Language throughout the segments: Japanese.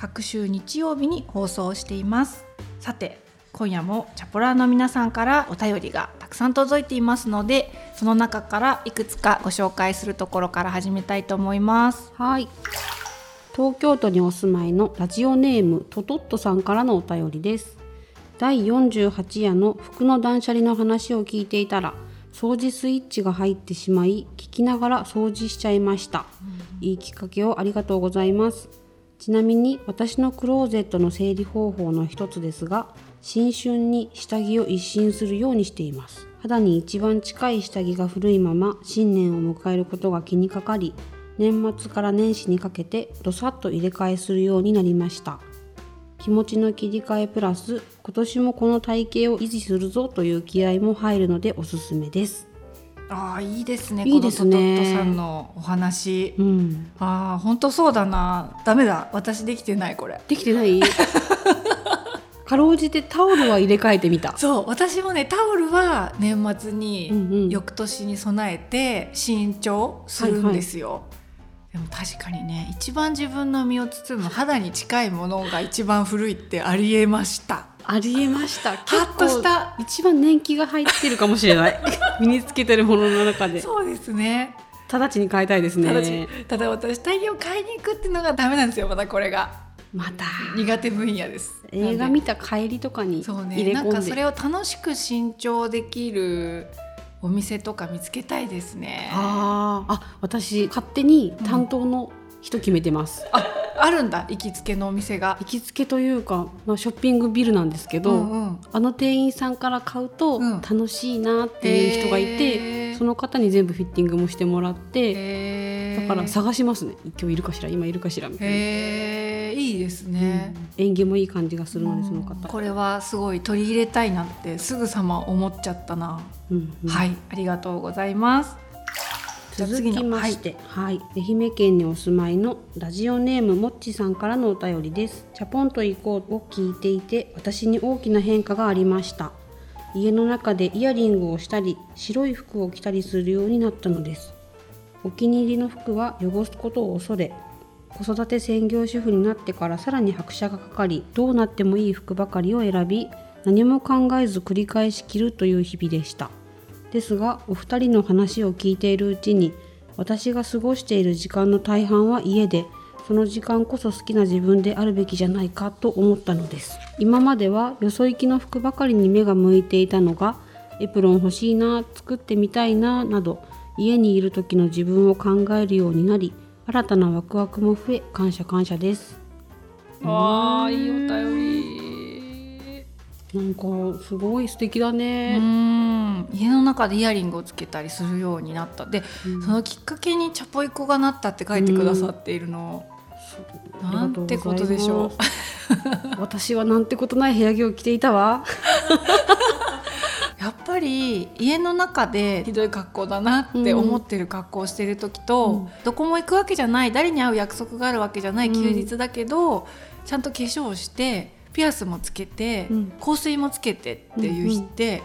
各週日曜日に放送しています。さて今夜もチャポラーの皆さんからお便りがたくさん届いていますのでその中からいくつかご紹介するところから始めたいと思います。はい。東京都にお住まいのラジオネームトトットさんからのお便りです。第48夜の服の断捨離の話を聞いていたら掃除スイッチが入ってしまい聞きながら掃除しちゃいました、いいきっかけをありがとうございますちなみに私のクローゼットの整理方法の一つですが新春に下着を一新するようにしています。肌に一番近い下着が古いまま新年を迎えることが気にかかり年末から年始にかけてどさっと入れ替えするようになりました。気持ちの切り替えプラス今年もこの体型を維持するぞという気合も入るのでおすすめです。ああいいですねいいですね。トトさんのお話、うん。ああ本当そうだな。ダメだ。私できてないこれ。できてない？かろうじてタオルは入れ替えてみた。そう。私もねタオルは年末に、翌年に備えて新調するんですよ、でも確かにね一番自分の身を包む肌に近いものが一番古いってありえましたありえました。ハッとした一番年季が入ってるかもしれない。身につけてるものの中で。そうですね。直ちに変えたいですね。ただしただ私大量買いに行くっていうのがダメなんですよまだこれが。また。苦手分野です。映画見た帰りとかにそうね。なんかそれを楽しく新調できるお店とか見つけたいですね。あー。あ私勝手に担当の人決めてます、ああるんだ行きつけのお店が。行きつけというか、まあ、ショッピングビルなんですけど、うんうん。あの店員さんから買うとうん。楽しいなっていう人がいて、へー。その方に全部フィッティングもしてもらってだから探しますね。今日いるかしら今いるかしらみたいな、いいですね、縁起もいい感じがするのでその方、これはすごい取り入れたいなってすぐさま思っちゃったな、うんうん。はい。ありがとうございます続きまして、はい、愛媛県にお住まいのラジオネームもっちさんからのお便りです。チャポンと行こうを聞いていて、私に大きな変化がありました。家の中でイヤリングをしたり、白い服を着たりするようになったのです。お気に入りの服は汚すことを恐れ、子育て専業主婦になってからさらに拍車がかかり、どうなってもいい服ばかりを選び、何も考えず繰り返し着るという日々でした。ですがお二人の話を聞いているうちに私が過ごしている時間の大半は家でその時間こそ好きな自分であるべきじゃないかと思ったのです。今まではよそ行きの服ばかりに目が向いていたのがエプロン欲しいな作ってみたいななど家にいる時の自分を考えるようになり新たなワクワクも増え感謝感謝です。わあいいお便り。なんかすごい素敵だうね、ん。家の中でイヤリングをつけたりするようになった。で、そのきっかけにチャポイコがなったって書いてくださっているの、なんてことでしょう。私はなんてことない部屋着を着ていたわ。やっぱり家の中でひどい格好だなって思ってる格好をしてる時と、うん。どこも行くわけじゃない誰に会う約束があるわけじゃない休日だけど、ちゃんと化粧してピアスもつけて、うん。香水もつけてっていう日って、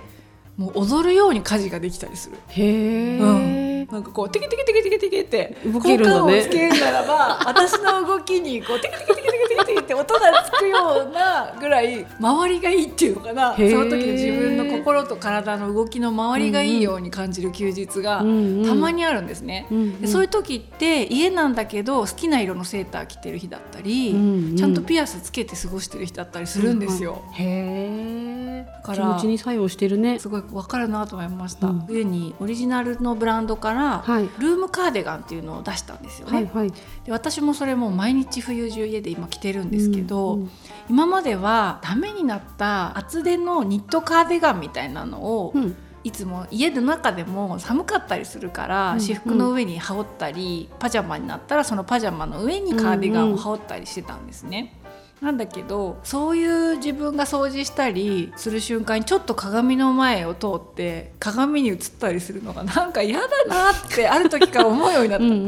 もう踊るように家事ができたりする。へえ、うん。なんかこうテケテケテケテケテケって動けるんだねつけるならば私の動きにこうテケテケテケテケテケって音がつくようなぐらい周りがいいっていうのかな。その時の自分の心と体の動きの周りがいいように感じる休日がうんうんたまにあるんですね。うんうんでそういう時って家なんだけど好きな色のセーター着てる日だったり、うんうんちゃんとピアスつけて過ごしてる日だったりするんですよ。へえ気持ちに作用してるね。すごいわかるなと思いました、うん冬にオリジナルのブランドから、はい。ルームカーデガンっていうのを出したんですよね、はいはい。で私もそれもう毎日冬中家で今着てるんですけど、うんうん今まではダメになった厚手のニットカーデガンみたいなのを、うんいつも家の中でも寒かったりするから、うん私服の上に羽織ったりパジャマになったらそのパジャマの上にカーディガンを羽織ったりしてたんですね。なんだけどそういう自分が掃除したりする瞬間にちょっと鏡の前を通って鏡に映ったりするのがなんか嫌だなってある時から思うようになった。うんうんう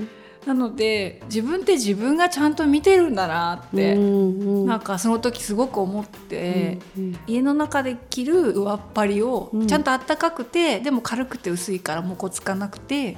んなので自分って自分がちゃんと見てるんだなって、うんうん。なんかその時すごく思って、うんうん。家の中で着る上っ張りをうん。ちゃんとあったかくて、でも軽くて薄いからもこつかなくて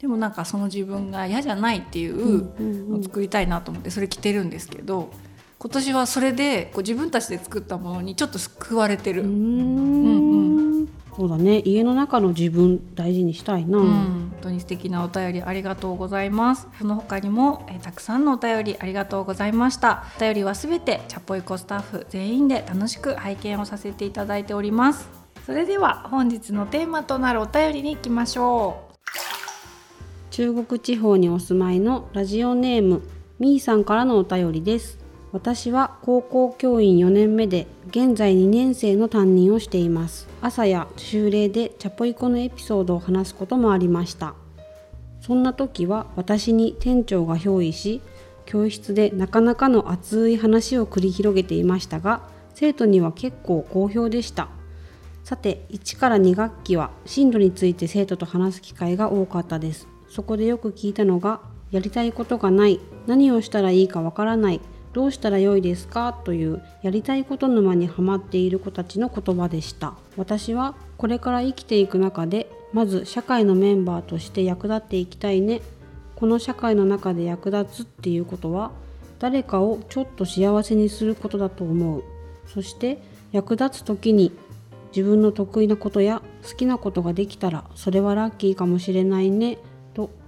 でもなんかその自分が嫌じゃないっていうのを作りたいなと思ってそれ着てるんですけど今年はそれでこう自分たちで作ったものにちょっと救われてる。うーうんん。そうだね。家の中の自分大事にしたいな、うん、本当に素敵なお便りありがとうございます。その他にも、えーたくさんのお便りありがとうございました。お便りはすべてチャポイコスタッフ全員で楽しく拝見をさせていただいております。それでは本日のテーマとなるお便りに行きましょう。中国地方にお住まいのラジオネームみーさんからのお便りです。私は高校教員4年目で現在2年生の担任をしています。朝や修例でチャポイコのエピソードを話すこともありました。そんな時は私に店長が憑依し教室でなかなかの熱い話を繰り広げていましたが生徒には結構好評でした。さて1から2学期は進路について生徒と話す機会が多かったです。そこでよく聞いたのがやりたいことがない何をしたらいいかわからないどうしたらよいですか？というやりたいこと沼にはまっている子たちの言葉でした。私はこれから生きていく中でまず社会のメンバーとして役立っていきたいね。この社会の中で役立つっていうことは誰かをちょっと幸せにすることだと思う。そして役立つ時に自分の得意なことや好きなことができたらそれはラッキーかもしれないね。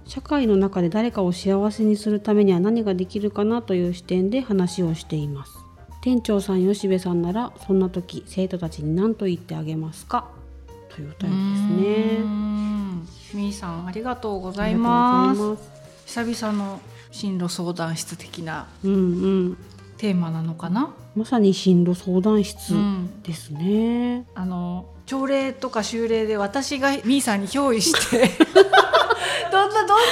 社会の中で誰かを幸せにするためには何ができるかなという視点で話をしています。店長さん吉部さんならそんな時生徒たちに何と言ってあげますか？というおう便りですね。ん。みーさんありがとうございます。久々の進路相談室的なうんうん。テーマなのかな、まさに進路相談室うん。ですね、あの朝礼とか修礼で私がみーさんに憑依してどんなどんな感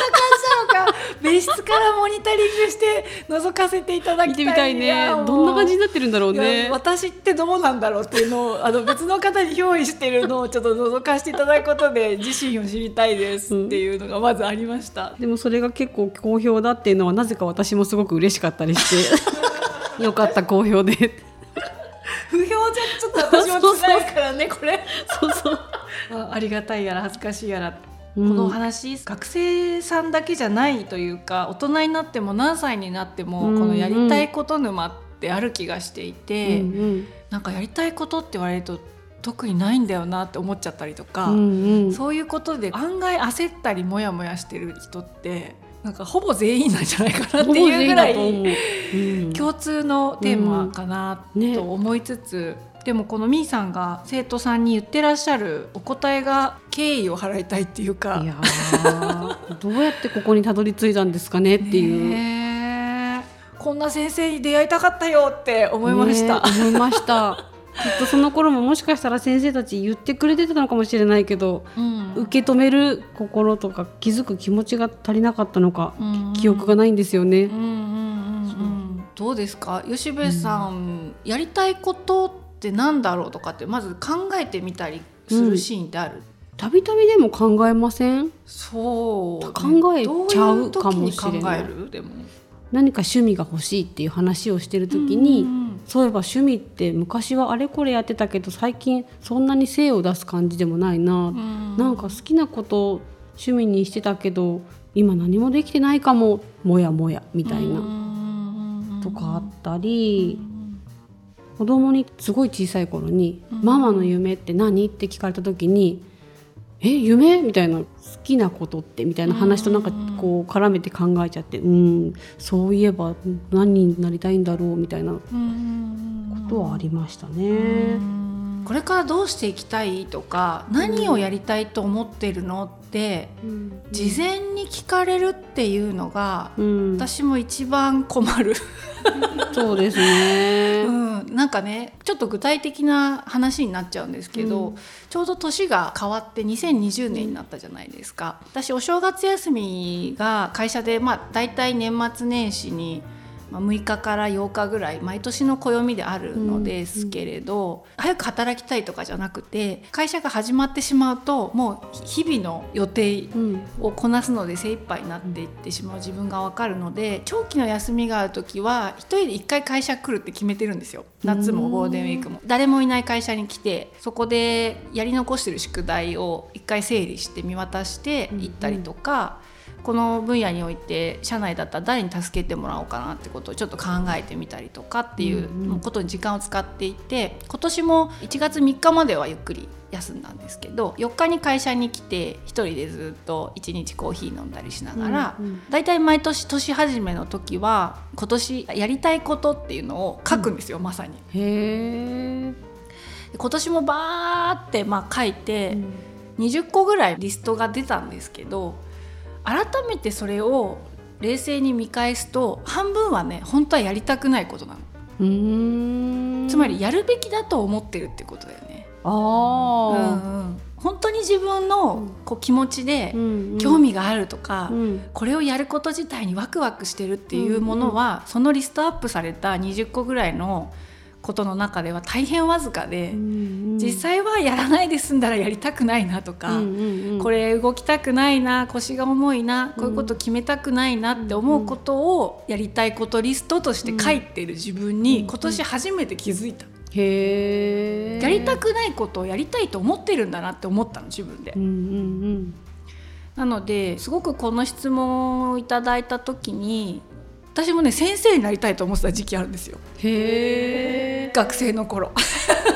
じなのか別室からモニタリングして覗かせていただきたいやもうどんな感じになってるんだろうね私ってどうなんだろうっていうのをあの別の方に憑依してるのをちょっと覗かせていただくことで自身を知りたいですっていうのがまずありました。でもそれが結構好評だっていうのはなぜか私もすごく嬉しかったりしてよかった好評で不評じゃちょっと私も辛いからねこれ。そうそう。あありがたいやら恥ずかしいやら。うん。このお話、学生さんだけじゃないというか大人になっても何歳になっても、うんこのやりたいこと沼ってある気がしていて、うんなんかやりたいことって言われると特にないんだよなって思っちゃったりとか、うんうん。うんそういうことで案外焦ったりモヤモヤしてる人ってなんかほぼ全員なんじゃないかなっていうぐらい共通のテーマかなと思いつつ、でもこのみーさんが生徒さんに言ってらっしゃるお答えが敬意を払いたいっていうか。いやーどうやってここにたどり着いたんですかねっていう、こんな先生に出会いたかったよって思いました。ね思いました。きっとその頃ももしかしたら先生たち言ってくれてたのかもしれないけどうん。受け止める心とか気づく気持ちが足りなかったのか、うん。記憶がないんですよね。うん。うんうんうん。どうですか？吉部さん、やりたいことってなんだろうとかってまず考えてみたりするシーンってある、たびたびでも考えません？そう。ね、考えちゃうかもしれない。何か趣味が欲しいっていう話をしてる時に、うんそういえば趣味って昔はあれこれやってたけど最近そんなに精を出す感じでもないな、うん。なんか好きなことを趣味にしてたけど今何もできてないかももやもやみたいな、なとかあったり、子供にすごい小さい頃に「ママの夢って何?」って聞かれた時に「え夢?」みたいな「好きなことって」みたいな話となんかこう絡めて考えちゃって「うんそういえば何になりたいんだろう」みたいなことはありましたね。これからどうしていきたいとか何をやりたいと思ってるのってうん。事前に聞かれるっていうのがうん、私も一番困る、そうですね。うん、なんかねちょっと具体的な話になっちゃうんですけど、うん。ちょうど年が変わって2020年になったじゃないですか。私お正月休みが会社でまあ大体年末年始にまあ、6日から8日ぐらい毎年の暦であるのですけれど、うん、早く働きたいとかじゃなくて会社が始まってしまうともう日々の予定をこなすので精一杯になっていってしまう自分が分かるので長期の休みがある時は1人で1回会社来るって決めてるんですよ夏もゴールデンウィークも。誰もいない会社に来てそこでやり残してる宿題を1回整理して見渡して行ったりとか。うんこの分野において社内だったら誰に助けてもらおうかなってことをちょっと考えてみたりとかっていうことに時間を使っていて今年も1月3日まではゆっくり休んだんですけど4日に会社に来て1人でずっと1日コーヒー飲んだりしながら、うんうん、大体毎年年始めの時は今年やりたいことっていうのを書くんですよ、うん、まさに。へ今年もバーってまあ書いて、うん、20個ぐらいリストが出たんですけど改めてそれを冷静に見返すと半分はね本当はやりたくないことなの。つまりやるべきだと思ってるってことだよね。あうんうん、本当に自分のこう気持ちで興味があるとか、うん。うん、これをやること自体にワクワクしてるっていうものは、うんうん、そのリストアップされた20個ぐらいのことの中では大変わずかで、うんうん、実際はやらないで済んだらやりたくないなとか、うんうんうん、これ動きたくないな腰が重いなこういうこと決めたくないなって思うことをやりたいことリストとして書いてる自分に今年初めて気づいた。へやりたくないことをやりたいと思ってるんだなって思ったの自分で。うんうんうん。なのですごくこの質問をいただいた時に私もね先生になりたいと思ってた時期あるんですよ。へえ学生の頃。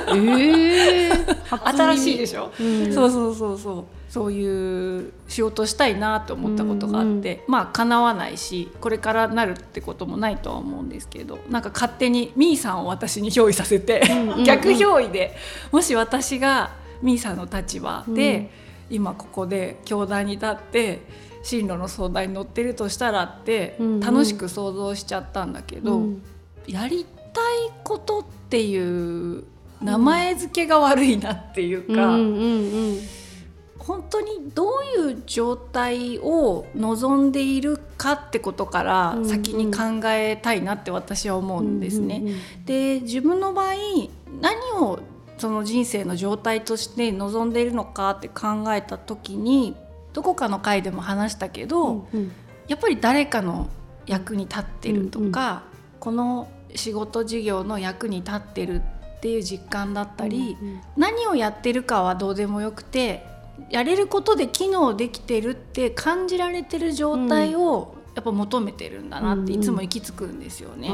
え 新しいでしょ、うん、そうそうそうそう。そういう仕事したいなと思ったことがあって、うんうん、まあ叶わないしこれからなるってこともないとは思うんですけど。なんか勝手にみーさんを私に憑依させて、逆憑依でもし私がみーさんの立場で、うん、今ここで教壇に立って進路の相談に乗ってるとしたらって楽しく想像しちゃったんだけど、うんうん、やりたいことっていう名前付けが悪いなっていうか、うんうんうん、本当にどういう状態を望んでいるかってことから先に考えたいなって私は思うんですね。うんうんうん、で自分の場合何をその人生の状態として望んでいるのかって考えた時にどこかの回でも話したけど、うんうん、やっぱり誰かの役に立ってるとか、うんうん、この仕事事業の役に立ってるっていう実感だったり、うんうん、何をやってるかはどうでもよくてやれることで機能できてるって感じられてる状態をやっぱ求めてるんだなっていつも行き着くんですよね。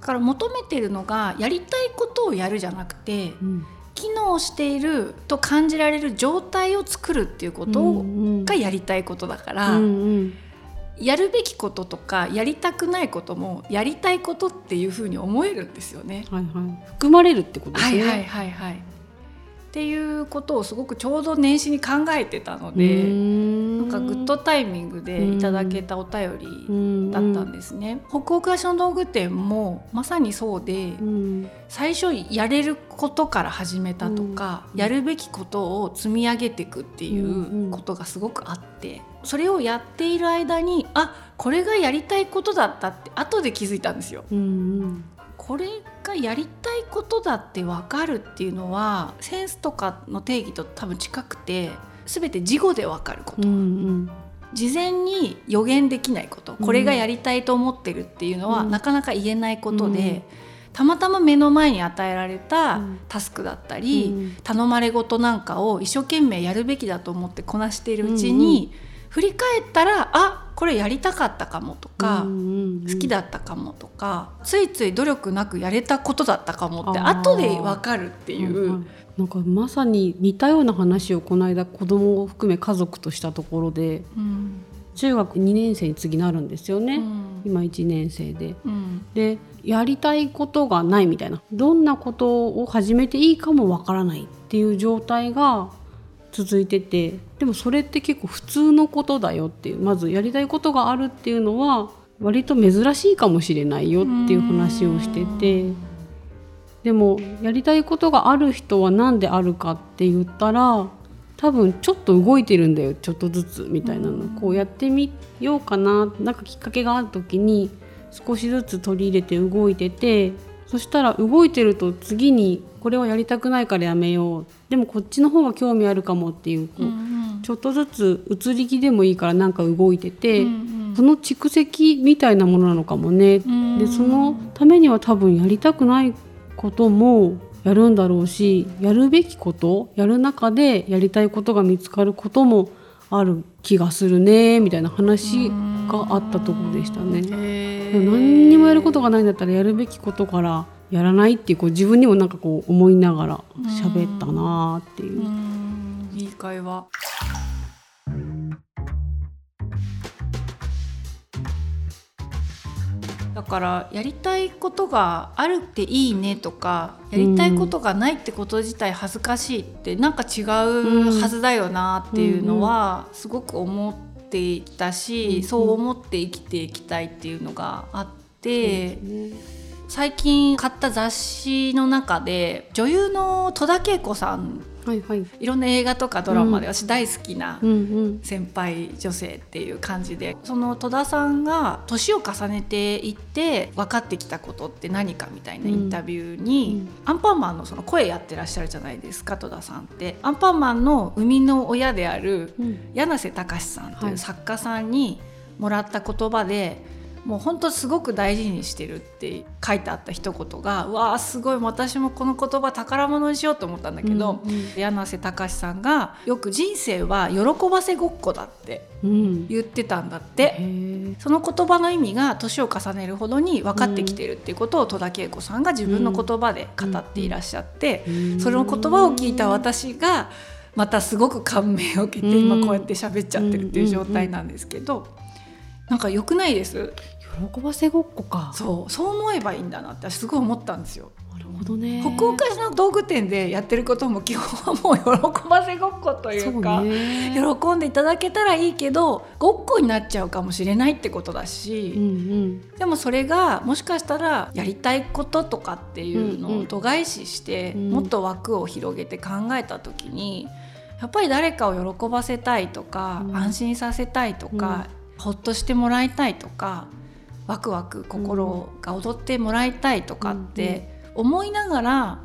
だから求めてるのがやりたいことをやるじゃなくて、うん機能していると感じられる状態を作るっていうことがやりたいことだから、うんうん、やるべきこととかやりたくないこともやりたいことっていうふうに思えるんですよね。はいはい、含まれるってことですね。はいはいはいはい。っていうことをすごくちょうど年始に考えてたのでなんかグッドタイミングでいただけたお便りだったんですね。北欧クラション道具店もまさにそうで最初やれることから始めたとかやるべきことを積み上げていくっていうことがすごくあってそれをやっている間にあこれがやりたいことだったって後で気づいたんですよ。これがやりたいことだって分かるっていうのはセンスとかの定義と多分近くて全て事後で分かること、うんうん、事前に予言できないこと。これがやりたいと思ってるっていうのは、うん、なかなか言えないことで。うん。たまたま目の前に与えられたタスクだったり、うん、頼まれ事なんかを一生懸命やるべきだと思ってこなしているうちに、うんうん振り返ったらあこれやりたかったかもとか、好きだったかもとかついつい努力なくやれたことだったかもって後で分かるっていう。うなんかまさに似たような話をこの間子供を含め家族としたところで、うん、中学2年生に次なるんですよね、うん、今1年生で。うん、でやりたいことがないみたいな。どんなことを始めていいかもわからないっていう状態が続いててでもそれって結構普通のことだよっていうまずやりたいことがあるっていうのは割と珍しいかもしれないよっていう話をしててでもやりたいことがある人は何であるかって言ったら多分ちょっと動いてるんだよちょっとずつみたいなの。こうやってみようかななんかきっかけがある時に少しずつ取り入れて動いててそしたら動いてると次にこれはやりたくないからやめよう。でもこっちの方が興味あるかもっていうこう、うんうん。ちょっとずつ移り気でもいいからなんか動いてて、うんうん。その蓄積みたいなものなのかもね、ん。でそのためには多分やりたくないこともやるんだろうしやるべきことやる中でやりたいことが見つかることもある気がするねみたいな話があったところでしたね。何にもやることがないんだったらやるべきことからやらないっていうこう自分にもなんかこう思いながら喋ったなっていう。うん。いい会話。だからやりたいことがあるっていいねとかやりたいことがないってこと自体恥ずかしいってなんか違うはずだよなっていうのはすごく思っていたし、うんそう思って生きていきたいっていうのがあって。最近買った雑誌の中で女優の戸田恵子さんはいはい。いろんな映画とかドラマでう私大好きな。先輩女性っていう感じでその戸田さんが年を重ねていって分かってきたことって何かみたいなインタビューに、アンパンマンのその声やってらっしゃるじゃないですか戸田さんって。アンパンマンの生みの親であるうん柳瀬隆さんとはいいう作家さんにもらった言葉で、もう本当すごく大事にしてるって書いてあった一言がうわーすごい私もこの言葉宝物にしようと思ったんだけど、うんうん。柳瀬隆さんがよく人生は喜ばせごっこだってうん。言ってたんだっへて。え。その言葉の意味が年を重ねるほどに分かってきてるっていうことを戸田恵子さんが自分の言葉で語っていらっしゃって、うん。その言葉を聞いた私がまたすごく感銘を受けてうん。今こうやって喋っちゃってるっていう状態なんですけどなんか良くないです？喜ばせごっこか。そうそう思えばいいんだなってすごい思ったんですよ。なるほどね。北欧菓子の道具店でやってることも基本はもう喜ばせごっこというか。喜んでいただけたらいいけどごっこになっちゃうかもしれないってことだし、うんうん。でもそれがもしかしたらやりたいこととかっていうのうんうんを度外視して、うんもっと枠を広げて考えた時にやっぱり誰かを喜ばせたいとか、うん安心させたいとか、ほっとしてもらいたいとかワクワク心が踊ってもらいたいとかって思いながら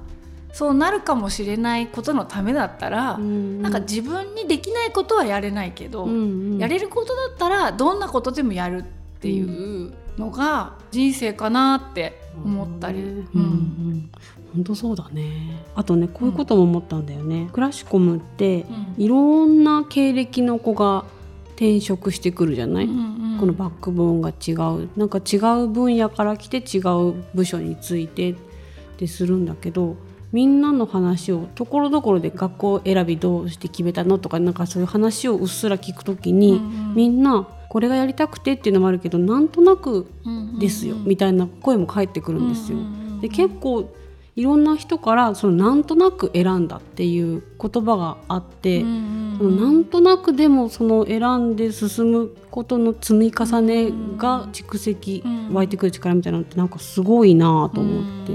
そうなるかもしれないことのためだったら、うんなんか自分にできないことはやれないけど、うんうん。やれることだったらどんなことでもやるっていうのが人生かなって思ったり。うんううん。ん。本当そうだね。あとねこういうことも思ったんだよね。クラシコムっていろんな経歴の子が転職してくるじゃない？このバックボーンが違う。なんか違う分野から来て違う部署についてってするんだけどみんなの話をところどころで学校選びどうして決めたのとかなんかそういう話をうっすら聞くときに、みんなこれがやりたくてっていうのもあるけどなんとなくですよ、みたいな声も返ってくるんですよ。で結構いろんな人からそのなんとなく選んだっていう言葉があって、そのなんとなくでもその選んで進むことの積み重ねが蓄積、うん。湧いてくる力みたいなのってなんかすごいなと思って。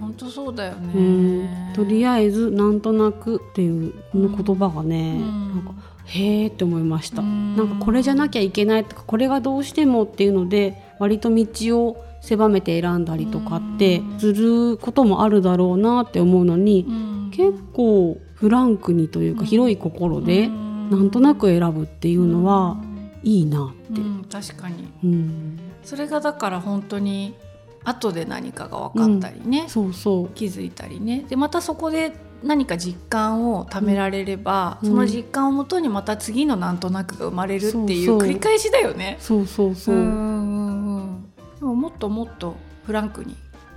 本当そうだようん。ね。とりあえずなんとなくっていうこの言葉がね、うん。なんかへえって思いました、うん。なんかこれじゃなきゃいけないとかこれがどうしてもっていうので割と道を狭めて選んだりとかってすることもあるだろうなって思うのに、うん。結構フランクにというか広い心でなんとなく選ぶっていうのはいいなって。うん確かに。うん。それがだから本当に後で何かが分かったりね、そうそう。気づいたりね。でまたそこで何か実感を貯められれば、うん。その実感をもとにまた次のなんとなくが生まれるっていう繰り返しだよね。そうそうそう。う、んうんうん。でももっともっとフランクに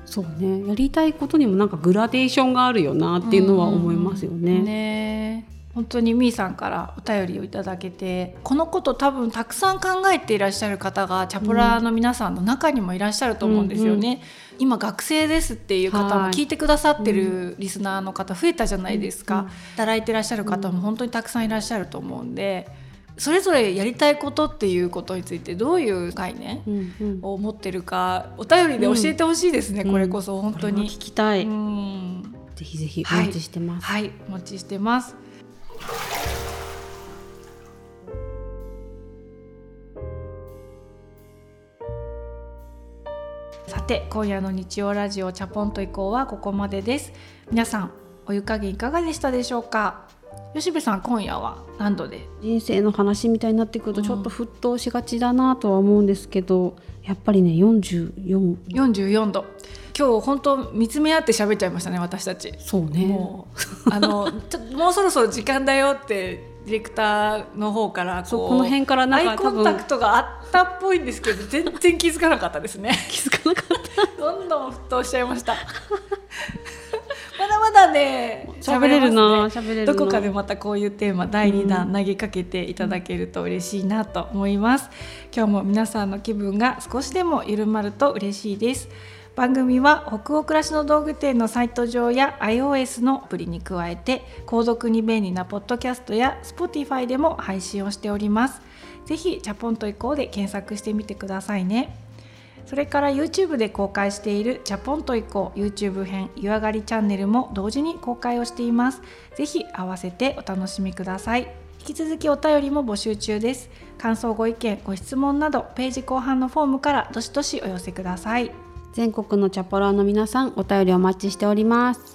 そうね。やりたいことにもなんかグラデーションがあるよなっていうのは思いますよね。ね。本当にみーさんからお便りをいただけてこのこと多分たくさん考えていらっしゃる方がチャポラーの皆さんの中にもいらっしゃると思うんですよね。今学生ですっていう方もはい聞いてくださってるリスナーの方増えたじゃないですか、うん。働いてらっしゃる方も本当にたくさんいらっしゃると思うんでそれぞれやりたいことっていうことについてどういう概念を持ってるかお便りで教えてほしいですね、うん。これこそ本当に。聞きたい、うん。ぜひぜひおはい。待ちしてます。はい、お待ちしてます。て今夜の日曜ラジオチャポンと以降はここまでです。皆さんお湯加減いかがでしたでしょうか？吉部さん今夜は何度で？人生の話みたいになってくるとちょっと沸騰しがちだなとは思うんですけど、やっぱりね44 44度。今日本当見つめ合って喋っちゃいましたね私たち。そうね。もうあのちょもうそろそろ時間だよってディレクターの方からここの辺からなんかアイコンタクトがあったっぽいんですけど全然気づかなかったですね。気づかなかっ どんどん沸騰しちゃいました。まだね。喋れるな喋れるな。どこかでまたこういうテーマ第2弾投げかけていただけると嬉しいなと思います。今日も皆さんの気分が少しでも緩まると嬉しいです。番組は北欧暮らしの道具店のサイト上や iOS のアプリに加えて購読に便利なポッドキャストや Spotify でも配信をしております。ぜひチャポンと以降で検索してみてくださいねそれから YouTube で公開しているチャポンと以降 YouTube 編湯上がりチャンネルも同時に公開をしています。ぜひ合わせてお楽しみください。引き続きお便りも募集中です。感想ご意見ご質問などページ後半のフォームからどしどしお寄せください。た全国のチャポラーの皆さんお便りお待ちしております。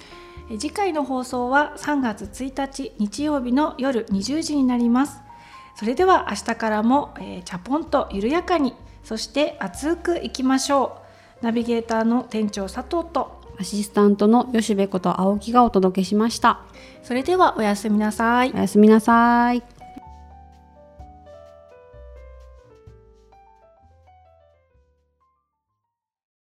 え次回の放送は3月1日日曜日の夜20時になります。それでは明日からも、えー、チャポンと緩やかにそして熱くいきましょう。ナビゲーターの店長佐藤と。アシスタントの吉部こと青木がお届けしました。それではおやすみなさい。おやすみなさい